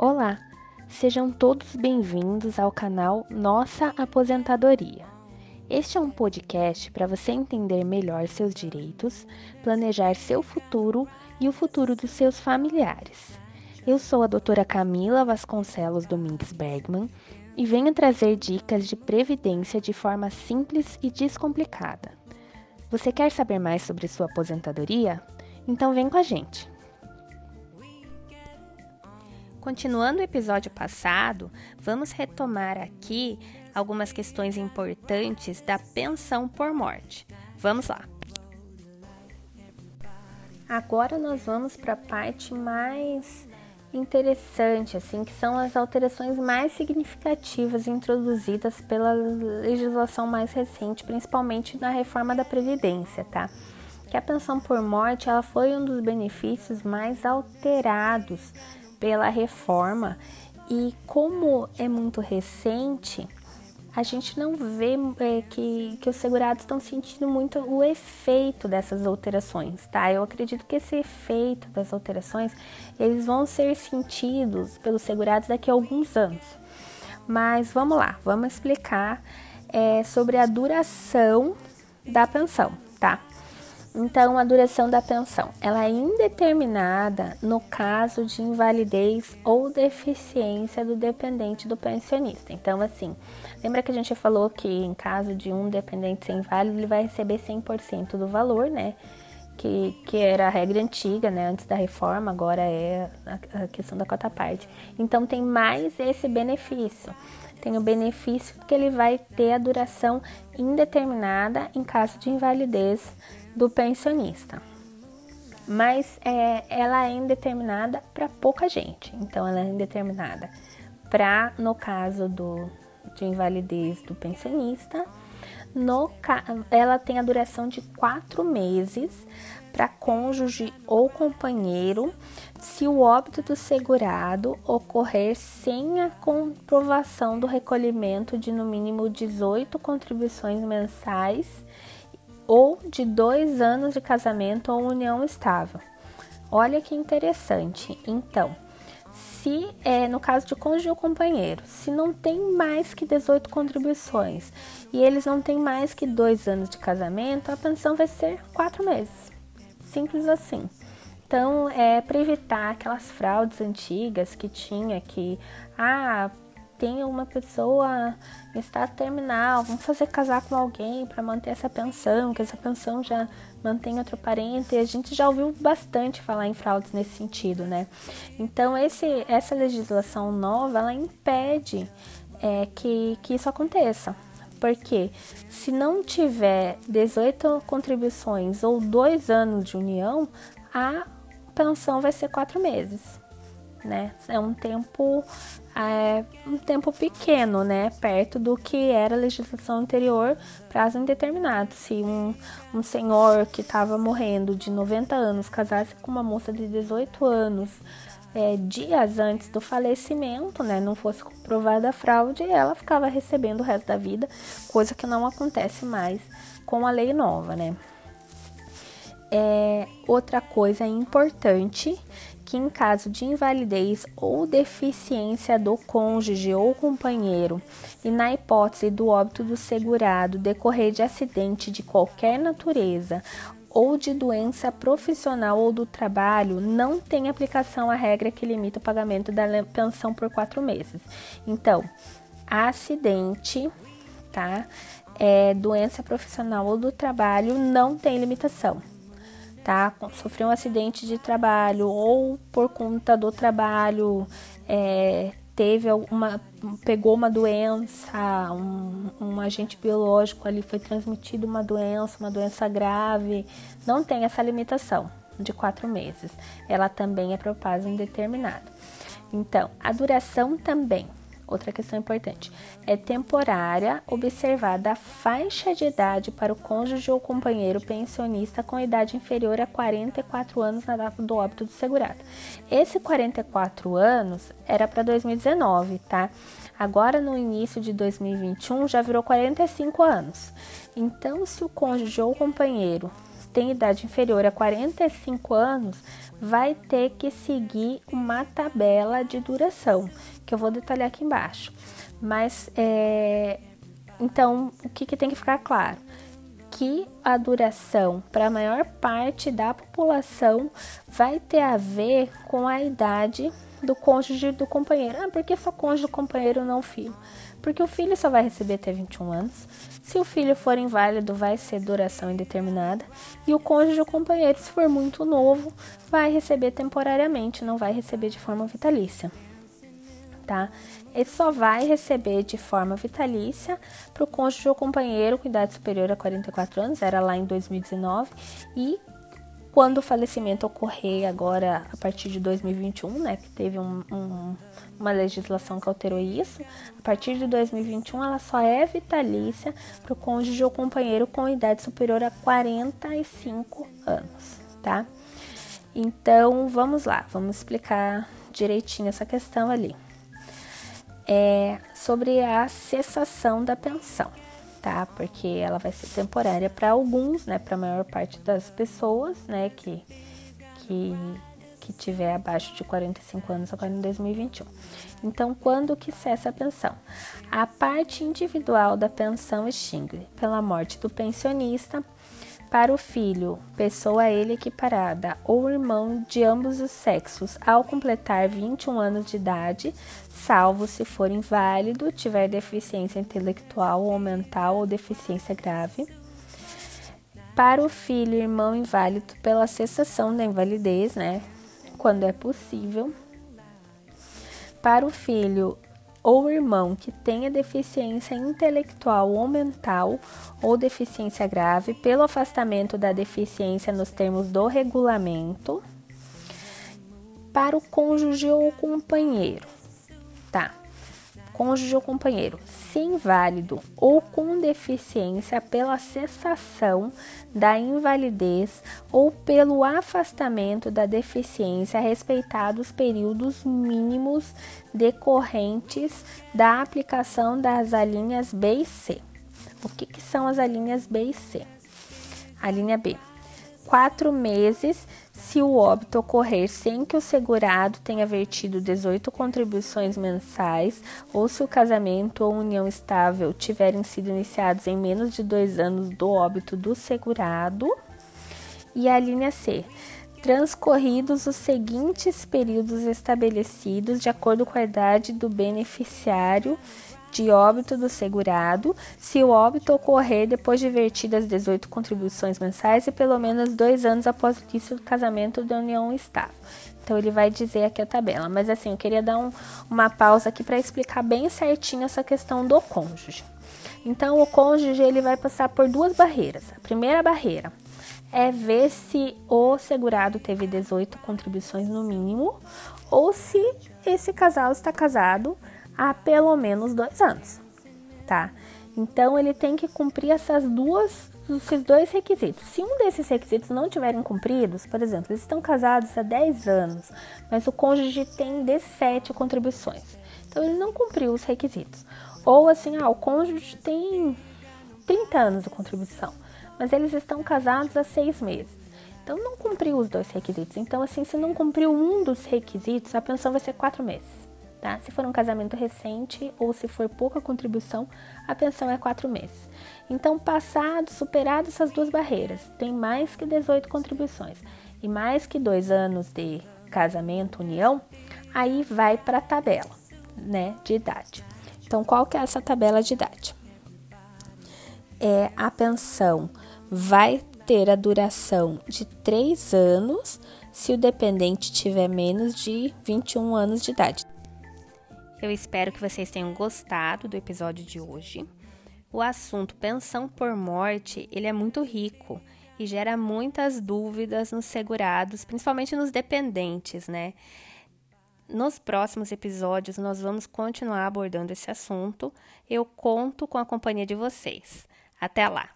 Olá, sejam todos bem-vindos ao canal Nossa Aposentadoria. Este é um podcast para você entender melhor seus direitos, planejar seu futuro e o futuro dos seus familiares. Eu sou a doutora Camila Vasconcelos Domingues Bergman e venho trazer dicas de previdência de forma simples e descomplicada. Você quer saber mais sobre sua aposentadoria? Então vem com a gente! Continuando o episódio passado, vamos retomar aqui algumas questões importantes da pensão por morte. Vamos lá. Agora nós vamos para a parte mais interessante, assim, que são as alterações mais significativas introduzidas pela legislação mais recente, principalmente na reforma da previdência, tá? Que a pensão por morte, ela foi um dos benefícios mais alterados pela reforma e como é muito recente, a gente não vê é, que, que os segurados estão sentindo muito o efeito dessas alterações, tá? Eu acredito que esse efeito das alterações, eles vão ser sentidos pelos segurados daqui a alguns anos. Mas vamos lá, vamos explicar é, sobre a duração da pensão, tá? Então, a duração da pensão, ela é indeterminada no caso de invalidez ou deficiência do dependente do pensionista. Então, assim, lembra que a gente falou que em caso de um dependente ser inválido, ele vai receber 100% do valor, né? Que, que era a regra antiga, né? Antes da reforma, agora é a, a questão da cota parte. Então, tem mais esse benefício tem o benefício que ele vai ter a duração indeterminada em caso de invalidez do pensionista. Mas é, ela é indeterminada para pouca gente. Então, ela é indeterminada para, no caso do, de invalidez do pensionista, no, ela tem a duração de quatro meses para cônjuge ou companheiro, se o óbito do segurado ocorrer sem a comprovação do recolhimento de no mínimo 18 contribuições mensais ou de dois anos de casamento ou união estável. Olha que interessante. Então, se é no caso de cônjuge ou companheiro, se não tem mais que 18 contribuições e eles não têm mais que dois anos de casamento, a pensão vai ser quatro meses. Simples assim. Então, é para evitar aquelas fraudes antigas que tinha que, ah, tem uma pessoa em estado terminal, vamos fazer casar com alguém para manter essa pensão, que essa pensão já mantém outro parente. E a gente já ouviu bastante falar em fraudes nesse sentido, né? Então, esse, essa legislação nova, ela impede é, que, que isso aconteça. Porque se não tiver 18 contribuições ou dois anos de união, a pensão vai ser quatro meses né? É um tempo é, um tempo pequeno, né? Perto do que era a legislação anterior, prazo indeterminado. Se um, um senhor que estava morrendo de 90 anos casasse com uma moça de 18 anos é, dias antes do falecimento, né? Não fosse comprovada a fraude, ela ficava recebendo o resto da vida, coisa que não acontece mais com a lei nova, né? É, outra coisa importante que em caso de invalidez ou deficiência do cônjuge ou companheiro e na hipótese do óbito do segurado decorrer de acidente de qualquer natureza ou de doença profissional ou do trabalho, não tem aplicação a regra que limita o pagamento da pensão por quatro meses. Então, acidente, tá? É, doença profissional ou do trabalho não tem limitação tá? Sofreu um acidente de trabalho ou por conta do trabalho é, teve uma pegou uma doença, um, um, agente biológico ali foi transmitido uma doença, uma doença grave, não tem essa limitação de quatro meses. Ela também é para o prazo indeterminado. Então, a duração também Outra questão importante é temporária, observada a faixa de idade para o cônjuge ou companheiro pensionista com idade inferior a 44 anos na data do óbito do segurado. Esse 44 anos era para 2019, tá? Agora no início de 2021 já virou 45 anos. Então, se o cônjuge ou companheiro tem idade inferior a 45 anos vai ter que seguir uma tabela de duração, que eu vou detalhar aqui embaixo. Mas, é, então, o que, que tem que ficar claro? Que a duração para a maior parte da população vai ter a ver com a idade do cônjuge do companheiro. Ah, por que só cônjuge do companheiro não filho? Porque o filho só vai receber até 21 anos. Se o filho for inválido, vai ser duração indeterminada. E o cônjuge ou companheiro, se for muito novo, vai receber temporariamente, não vai receber de forma vitalícia. Tá? Ele só vai receber de forma vitalícia para o cônjuge ou companheiro com idade superior a 44 anos, era lá em 2019, e quando o falecimento ocorrer agora a partir de 2021, né, que teve um, um, uma legislação que alterou isso, a partir de 2021 ela só é vitalícia para o cônjuge ou companheiro com idade superior a 45 anos, tá? Então vamos lá, vamos explicar direitinho essa questão ali. É sobre a cessação da pensão tá? Porque ela vai ser temporária para alguns, né? Para a maior parte das pessoas, né? Que, que, que tiver abaixo de 45 anos agora em 2021. Então, quando que cessa a pensão? A parte individual da pensão extingue pela morte do pensionista para o filho, pessoa a ele equiparada, ou irmão de ambos os sexos, ao completar 21 anos de idade, salvo se for inválido, tiver deficiência intelectual ou mental ou deficiência grave. Para o filho, irmão inválido pela cessação da invalidez, né? Quando é possível. Para o filho, ou irmão que tenha deficiência intelectual ou mental ou deficiência grave pelo afastamento da deficiência nos termos do regulamento para o cônjuge ou companheiro. Tá cônjuge ou companheiro, se inválido ou com deficiência pela cessação da invalidez ou pelo afastamento da deficiência, respeitados períodos mínimos decorrentes da aplicação das alíneas B e C. O que, que são as alíneas B e C? A linha B quatro meses se o óbito ocorrer sem que o segurado tenha vertido 18 contribuições mensais ou se o casamento ou união estável tiverem sido iniciados em menos de dois anos do óbito do segurado. E a linha C. Transcorridos os seguintes períodos estabelecidos de acordo com a idade do beneficiário de óbito do segurado, se o óbito ocorrer depois de vertidas 18 contribuições mensais e pelo menos dois anos após o início do casamento da união estável. Então ele vai dizer aqui a tabela, mas assim, eu queria dar um, uma pausa aqui para explicar bem certinho essa questão do cônjuge. Então o cônjuge ele vai passar por duas barreiras. A primeira barreira é ver se o segurado teve 18 contribuições no mínimo ou se esse casal está casado há pelo menos dois anos, tá? Então ele tem que cumprir essas duas, esses dois requisitos. Se um desses requisitos não tiverem cumpridos, por exemplo, eles estão casados há 10 anos, mas o cônjuge tem 17 contribuições. Então ele não cumpriu os requisitos. Ou assim, ah, o cônjuge tem 30 anos de contribuição, mas eles estão casados há seis meses. Então não cumpriu os dois requisitos. Então, assim, se não cumpriu um dos requisitos, a pensão vai ser quatro meses tá? Se for um casamento recente ou se for pouca contribuição, a pensão é quatro meses. Então, passado, superado essas duas barreiras, tem mais que 18 contribuições e mais que dois anos de casamento, união, aí vai para a tabela, né, de idade. Então, qual que é essa tabela de idade? É a pensão vai ter a duração de três anos se o dependente tiver menos de 21 anos de idade. Eu espero que vocês tenham gostado do episódio de hoje. O assunto pensão por morte, ele é muito rico e gera muitas dúvidas nos segurados, principalmente nos dependentes, né? Nos próximos episódios nós vamos continuar abordando esse assunto. Eu conto com a companhia de vocês. Até lá.